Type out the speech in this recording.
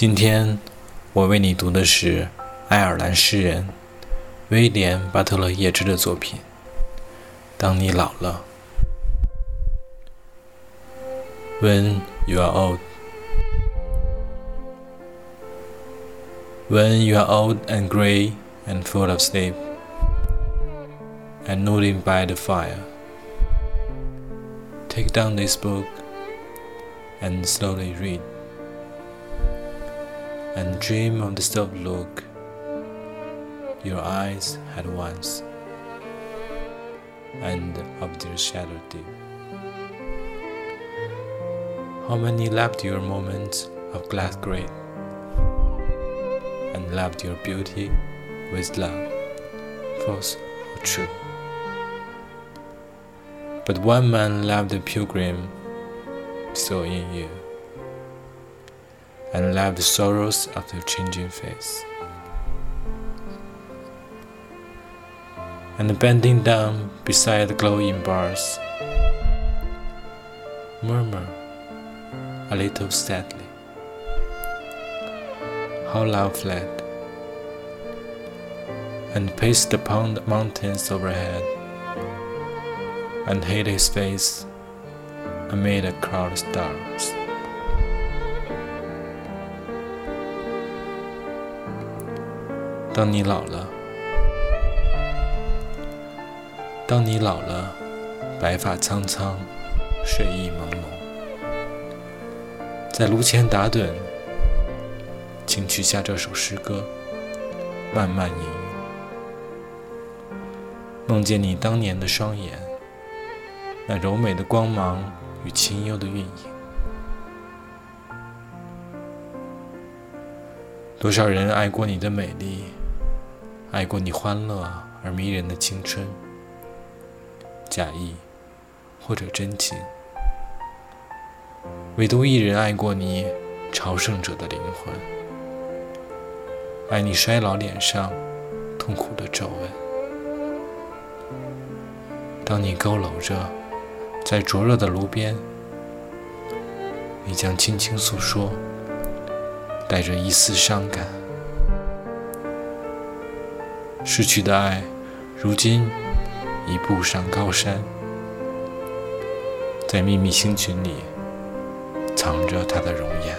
今天我为你读的是爱尔兰诗人威廉·巴特勒·叶芝的作品《当你老了》。When you are old, when you are old and gray and full of sleep, and nodding by the fire, take down this book and slowly read and dream of the soft look your eyes had once, and of their shadow deep. How many loved your moments of glad great, and loved your beauty with love, false or true? But one man loved the pilgrim, saw in you and love the sorrows of the changing face. And bending down beside the glowing bars, murmur a little sadly how love fled, and paced upon the mountains overhead, and hid his face amid a crowd of stars. 当你老了，当你老了，白发苍苍，睡意朦胧，在炉前打盹，请取下这首诗歌，慢慢吟咏，梦见你当年的双眼，那柔美的光芒与清幽的韵影，多少人爱过你的美丽。爱过你欢乐而迷人的青春，假意或者真情，唯独一人爱过你朝圣者的灵魂，爱你衰老脸上痛苦的皱纹。当你佝偻着在灼热的炉边，你将轻轻诉说，带着一丝伤感。逝去的爱，如今已步上高山，在秘密星群里藏着他的容颜。